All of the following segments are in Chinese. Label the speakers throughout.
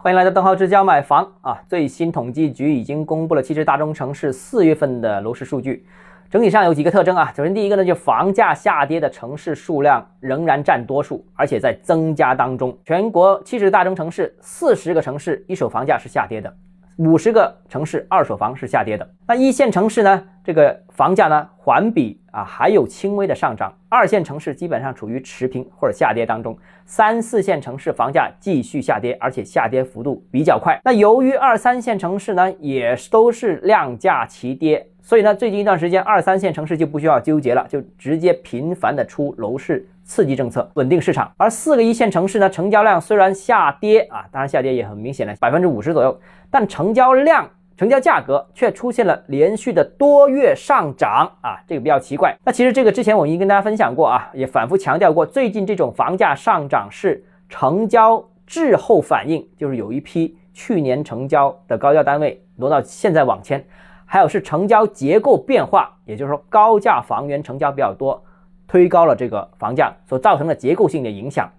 Speaker 1: 欢迎来到邓浩之家买房啊！最新统计局已经公布了七十大中城市四月份的楼市数据，整体上有几个特征啊。首先，第一个呢，就房价下跌的城市数量仍然占多数，而且在增加当中。全国七十大中城市，四十个城市一手房价是下跌的。五十个城市二手房是下跌的，那一线城市呢？这个房价呢环比啊还有轻微的上涨，二线城市基本上处于持平或者下跌当中，三四线城市房价继续下跌，而且下跌幅度比较快。那由于二三线城市呢也都是量价齐跌，所以呢最近一段时间二三线城市就不需要纠结了，就直接频繁的出楼市。刺激政策稳定市场，而四个一线城市呢，成交量虽然下跌啊，当然下跌也很明显了百分之五十左右，但成交量、成交价格却出现了连续的多月上涨啊，这个比较奇怪。那其实这个之前我已经跟大家分享过啊，也反复强调过，最近这种房价上涨是成交滞后反应，就是有一批去年成交的高价单位挪到现在网签，还有是成交结构变化，也就是说高价房源成交比较多。推高了这个房价所造成的结构性的影响，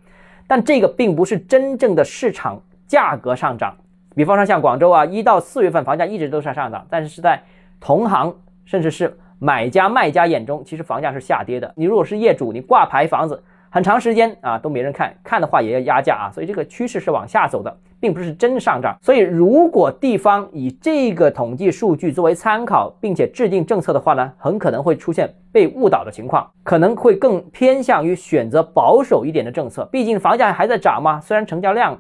Speaker 1: 但这个并不是真正的市场价格上涨。比方说像广州啊，一到四月份房价一直都是上涨，但是是在同行甚至是买家卖家眼中，其实房价是下跌的。你如果是业主，你挂牌房子。很长时间啊都没人看，看的话也要压价啊，所以这个趋势是往下走的，并不是真上涨。所以如果地方以这个统计数据作为参考，并且制定政策的话呢，很可能会出现被误导的情况，可能会更偏向于选择保守一点的政策。毕竟房价还在涨嘛，虽然成交量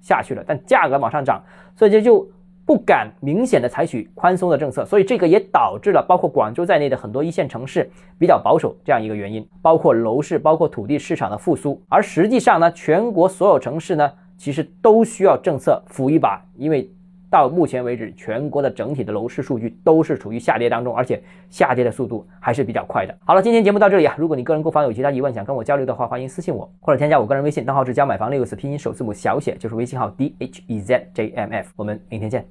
Speaker 1: 下去了，但价格往上涨，所以这就。不敢明显的采取宽松的政策，所以这个也导致了包括广州在内的很多一线城市比较保守这样一个原因，包括楼市、包括土地市场的复苏。而实际上呢，全国所有城市呢，其实都需要政策扶一把，因为。到目前为止，全国的整体的楼市数据都是处于下跌当中，而且下跌的速度还是比较快的。好了，今天节目到这里啊，如果你个人购房有其他疑问，想跟我交流的话，欢迎私信我或者添加我个人微信，账号是教买房六个字拼音首字母小写，就是微信号 d h e z j m f。我们明天见。